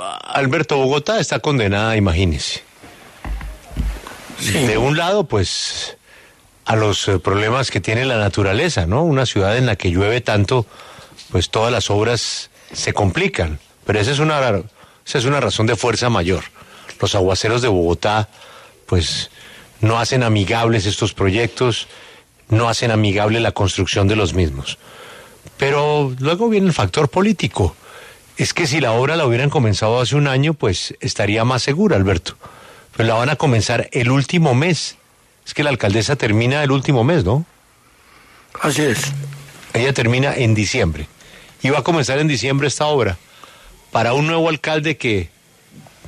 Alberto, Bogotá está condenada, imagínese. De un lado, pues, a los eh, problemas que tiene la naturaleza, ¿no? Una ciudad en la que llueve tanto, pues todas las obras se complican. Pero esa es una, esa es una razón de fuerza mayor. Los aguaceros de Bogotá, pues, no hacen amigables estos proyectos, no hacen amigable la construcción de los mismos. Pero luego viene el factor político. Es que si la obra la hubieran comenzado hace un año, pues estaría más segura, Alberto. Pero la van a comenzar el último mes. Es que la alcaldesa termina el último mes, ¿no? Así es. Ella termina en diciembre. Y va a comenzar en diciembre esta obra. Para un nuevo alcalde que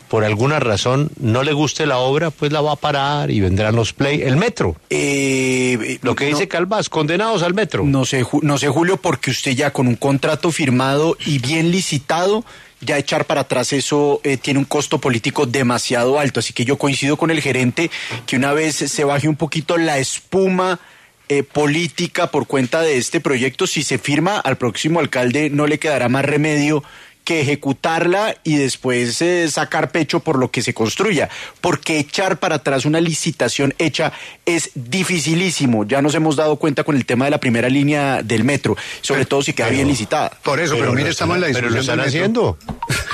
por alguna razón no le guste la obra, pues la va a parar y vendrán los play. El metro. Eh, Lo que no- dice Calvás, condenados al metro. No sé, no sé, Julio, porque usted ya con un contrato firmado y bien licitado, ya echar para atrás eso eh, tiene un costo político demasiado alto. Así que yo coincido con el gerente que una vez se baje un poquito la espuma eh, política por cuenta de este proyecto, si se firma al próximo alcalde no le quedará más remedio que ejecutarla y después eh, sacar pecho por lo que se construya, porque echar para atrás una licitación hecha es dificilísimo. Ya nos hemos dado cuenta con el tema de la primera línea del metro, sobre todo si queda bien licitada. Por eso, pero, lo mire, estamos en la Pero lo discusión están haciendo.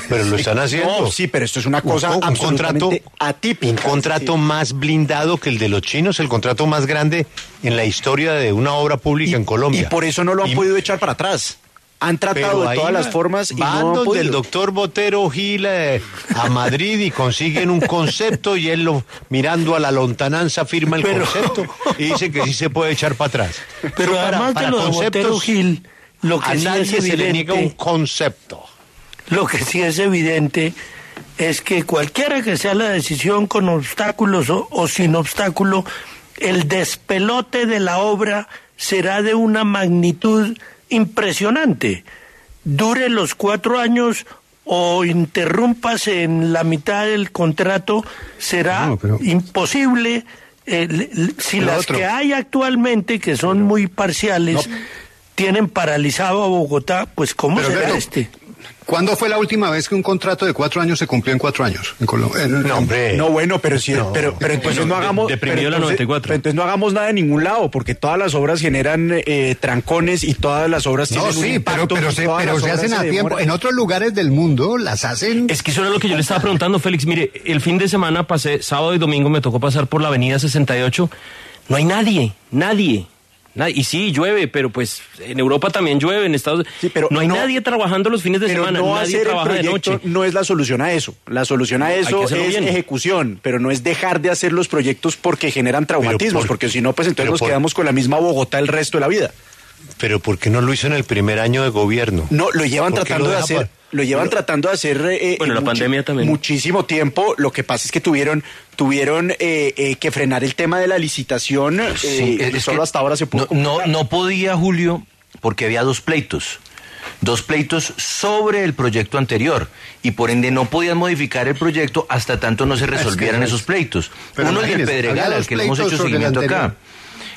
Pero lo están haciendo. No, sí, pero esto es una cosa un, un contrato absolutamente atípica. Un contrato Sí. más blindado que el de los chinos, el contrato más grande en la historia de una obra pública en Colombia. Y por eso no lo han Y- podido echar para atrás. Han tratado pero de todas las formas y van no han donde podido. el doctor Botero Gil eh, a Madrid y consiguen un concepto y él lo mirando a la lontananza firma el Pero- concepto y dice que sí se puede echar para atrás. Pero para- además para de Botero Gil, lo que a sí nadie es se le niega un evidente, concepto. lo que sí es evidente es que cualquiera que sea la decisión con obstáculos o, o sin obstáculo, el despelote de la obra será de una magnitud impresionante. Dure los cuatro años o interrúmpase en la mitad del contrato, será No, pero- imposible. eh, si Pero las otro. que hay actualmente, que son muy parciales, tienen paralizado a Bogotá, pues ¿cómo será este? ¿Cuándo fue la última vez que un contrato de cuatro años se cumplió en cuatro años en Colombia? No, hombre. No, bueno, pero sí, No. pero, pero entonces Bueno, no hagamos. pero la entonces- 94. pero entonces no hagamos nada de ningún lado, porque todas las obras generan eh, trancones y todas las obras No, tienen un sí, pero, impacto pero y se, pero se hacen a tiempo. En otros lugares del mundo las hacen. Es que eso era lo que yo le estaba preguntando, Félix. Mire, el fin de semana pasé, sábado y domingo me tocó pasar por la avenida 68. No hay nadie, nadie. Nadie. Y sí, llueve, pero pues en Europa también llueve, en Estados Sí, pero No hay no- nadie trabajando los fines de pero semana, no nadie hacer el trabaja de proyecto noche. no es la solución a eso. La solución a hay eso que es bien. ejecución, pero no es dejar de hacer los proyectos porque generan traumatismos, por- porque si no, pues entonces nos por- quedamos con la misma Bogotá el resto de la vida. Pero ¿por qué no lo hizo en el primer año de gobierno? No, lo llevan ¿Por qué tratando lo de hacer, lo llevan tratando de hacer. eh, Bueno, eh, la pandemia también. Muchísimo tiempo. Lo que pasa es que tuvieron, tuvieron eh, eh, que frenar el tema de la licitación. eh, Sí, y es solo que hasta ahora se pudo. No, no, no podía, Julio, porque había dos pleitos. Dos pleitos sobre el proyecto anterior y por ende no podían modificar el proyecto hasta tanto no se resolvieran es- esos pleitos. Uno es imagínese, Pedregal, al que le hemos hecho el seguimiento anterior. acá.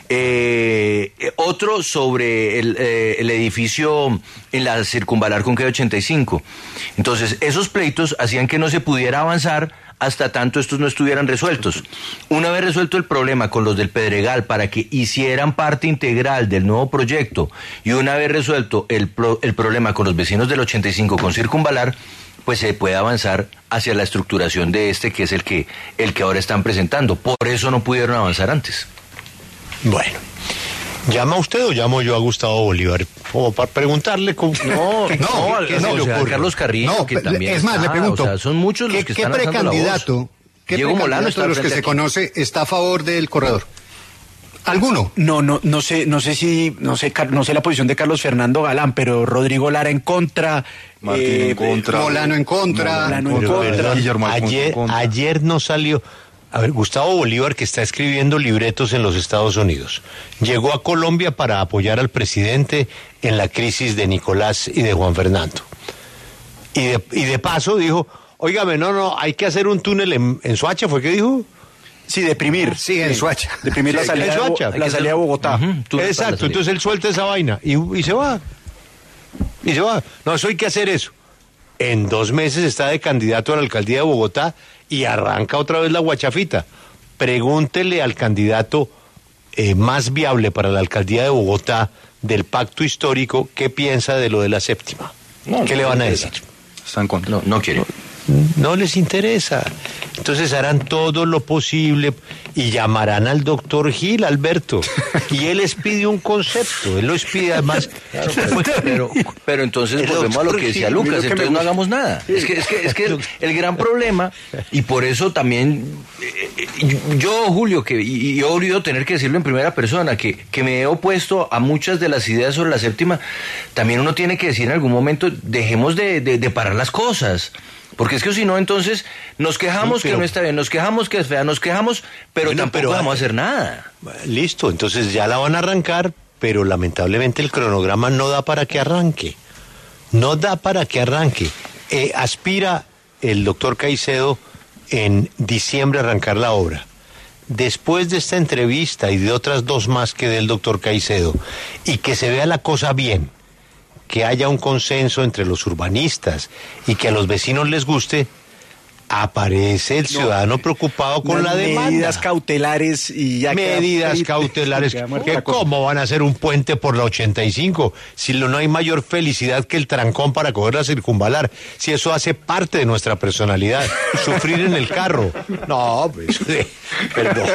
Eh, eh, otro sobre el, eh, el edificio en la circunvalar con calle 85. Entonces, esos pleitos hacían que no se pudiera avanzar hasta tanto estos no estuvieran resueltos. Una vez resuelto el problema con los del Pedregal para que hicieran parte integral del nuevo proyecto y una vez resuelto el, pro- el problema con los vecinos del 85 con circunvalar, pues se puede avanzar hacia la estructuración de este que es el que el que ahora están presentando. Por eso no pudieron avanzar antes. Bueno, ¿llama usted o llamo yo a Gustavo Bolívar? Como para preguntarle cómo... No, no, ¿qué- qué no, se le o sea, ocurre? Carlos Carrillo, No, que también es más, le pregunto. o sea, son muchos los ¿qué, que qué están voz. precandidato, qué Diego Molano precandidato está de los que se conoce está a favor del corredor? ¿Alguno? No, no, no sé, no sé si, no sé, no sé la posición de Carlos Fernando Galán, pero Rodrigo Lara en contra, Martín eh, en contra. Molano en contra. Molano en Guillermo contra. ayer no salió. A ver, Gustavo Bolívar, que está escribiendo libretos en los Estados Unidos, llegó a Colombia para apoyar al presidente en la crisis de Nicolás y de Juan Fernando. Y de, y de paso dijo, óigame, no, no, hay que hacer un túnel en, en Soacha, ¿fue que dijo? Sí, deprimir. Sí, en Soacha. Deprimir la salida, en Soacha. la salida de Bogotá. Exacto, entonces él suelta esa vaina y, y se va. Y se va. No, eso hay que hacer eso. En dos meses está de candidato a la alcaldía de Bogotá y arranca otra vez la guachafita. Pregúntele al candidato eh, más viable para la alcaldía de Bogotá del pacto histórico qué piensa de lo de la séptima. ¿Qué le van a decir? Está en contra. No, no quiere. No les interesa. Entonces harán todo lo posible y llamarán al doctor Gil, Alberto. Y él les pide un concepto. Él les pide además. Pero, pero entonces El volvemos a lo que decía Lucas, me entonces no hagamos nada. Es que, es que, es que el, el gran problema, y por eso también, eh, eh, yo, Julio, que, y, y he olvidado tener que decirlo en primera persona, que, que me he opuesto a muchas de las ideas sobre la séptima, también uno tiene que decir en algún momento, dejemos de, de- de parar las cosas. Porque es que si no, entonces nos quejamos pero- que no está bien, nos quejamos que es fea, nos quejamos, pero Bueno, tampoco pero- vamos a hacer nada. Listo, entonces ya la van a arrancar, pero lamentablemente el cronograma no da para que arranque. No da para que arranque. Eh, aspira el doctor Caicedo en diciembre a arrancar la obra. Después de esta entrevista y de otras dos más que del doctor Caicedo, y que se vea la cosa bien, que haya un consenso entre los urbanistas y que a los vecinos les guste, aparece el ciudadano preocupado con la demanda Medidas cautelares y ya medidas cautelares. Queda que. ¿Cómo van a hacer un puente por la 85? Si lo- no hay mayor felicidad que el trancón para coger la circunvalar. Si eso hace parte de nuestra personalidad. Sufrir en el carro. No, pues, eh, perdón.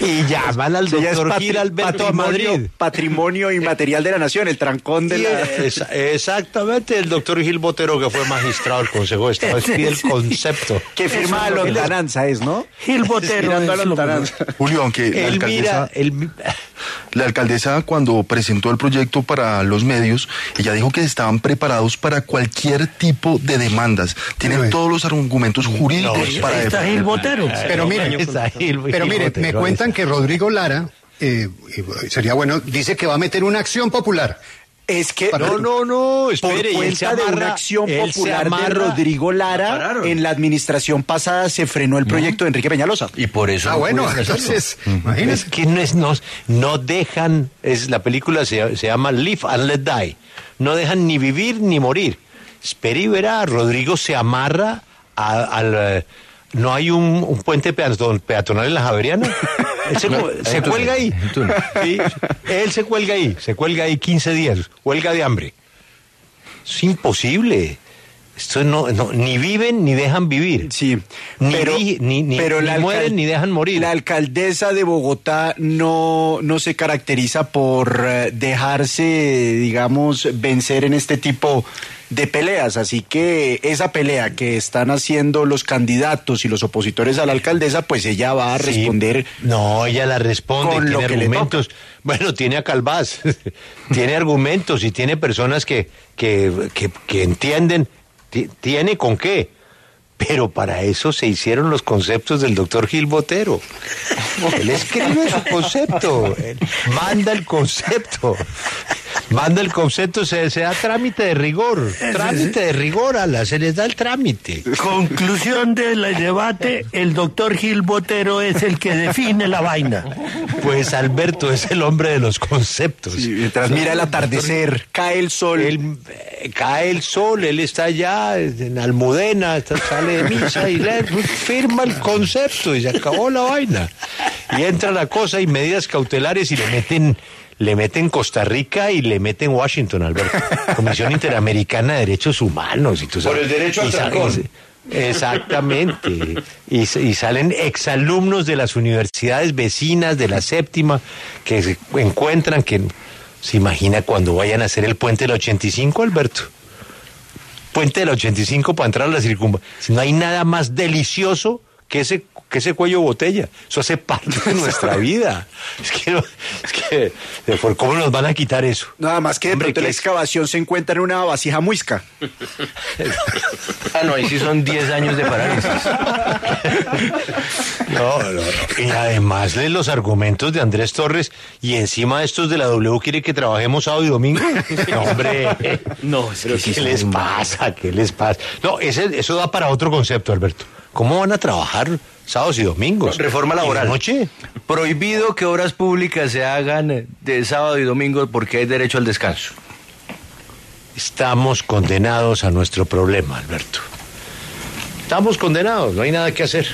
Y llaman al Sí, ya doctor patri- Gil Alberto a patrimonio, Madrid. patrimonio inmaterial de la nación, el trancón de Y la... es- exactamente, el doctor Gil Botero, que fue magistrado del Consejo de Estado, pide el concepto. Que firma la es lo que- lontananza es, ¿no? Gil Botero a la lontananza. Julio, aunque la Él alcaldesa, mira, la alcaldesa cuando presentó el proyecto para los medios, ella dijo que estaban preparados para cualquier tipo de demandas. Tienen todos los argumentos jurídicos No, para Ahí está. Gil Botero. Pero mire, Está Gil- pero Gil mire, me cuentan que Rodrigo Lara, eh, sería bueno, dice que va a meter una acción popular. Es que No, no, no, espere, y por cuenta de amarra- una acción él se popular de Rodrigo La Lara, en la administración pasada se frenó el proyecto de Enrique Peñalosa. Y por eso Ah, no bueno, entonces, Es imagínese. que no, es, no, no dejan, es, la película se, se llama Live and Let Die, no dejan ni vivir ni morir. Espera y verá, Rodrigo se amarra a- al... eh, no hay un, un puente peaton- peatonal en la Javeriana. Él se, cuelga ahí. Sí, él se cuelga ahí, se cuelga ahí 15 días, huelga de hambre. Es imposible. Esto no, no, ni viven ni dejan vivir. Sí, Ni pero, vi- ni- ni- pero ni la mueren ni dejan morir. La alcaldesa de Bogotá no, no se caracteriza por eh, dejarse, digamos, vencer en este tipo de peleas. Así que esa pelea que están haciendo los candidatos y los opositores a la alcaldesa, pues ella va a Sí. responder. No, ella la responde, con lo tiene le argumentos. Bueno, tiene a Calvás, tiene argumentos y tiene personas que, que, que, que entienden, ti- tiene con qué. Pero para eso se hicieron los conceptos del doctor Gil Botero. Él escribe su concepto, manda el concepto. Manda el concepto, se, se da trámite de rigor. Trámite de rigor, ala, se les da el trámite. Conclusión del debate, el doctor Gil Botero es el que define la vaina. Pues Alberto es el hombre de los conceptos. Mientras mira el atardecer, cae el sol. Él, eh, cae el sol, él está allá en Almudena, está- sale de misa y le firma el concepto y se acabó la vaina. Y entra la cosa y medidas cautelares y le meten, le meten Costa Rica y le meten Washington, Alberto. Comisión Interamericana de Derechos Humanos. Y tú sabes- Por el derecho al trancón. Exactamente. Y, y salen exalumnos de las universidades vecinas de la séptima que se encuentran que se imagina cuando vayan a hacer el puente del 85, Alberto. Puente del 85 para entrar a la circunva. No hay nada más delicioso que ese, que ese cuello botella. Eso hace parte de nuestra vida. Es que, es que eh, ¿por ¿cómo nos van a quitar eso? Nada más que de Hombre, pronto que la excavación se encuentra en una vasija muisca. Ah, no, ahí sí son 10 años de parálisis. No, no, no. Y además de los argumentos de Andrés Torres y encima de estos de la W quiere que trabajemos sábado y domingo. No, hombre. No, sí ¿Qué les pasa? ¿Qué les pasa? No, ese, eso da para otro concepto, Alberto. ¿Cómo van a trabajar sábados y domingos? Reforma ¿Y de laboral. noche? Prohibido que obras públicas se hagan de sábado y domingo porque hay derecho al descanso. Estamos condenados a nuestro problema, Alberto. Estamos condenados, no hay nada que hacer.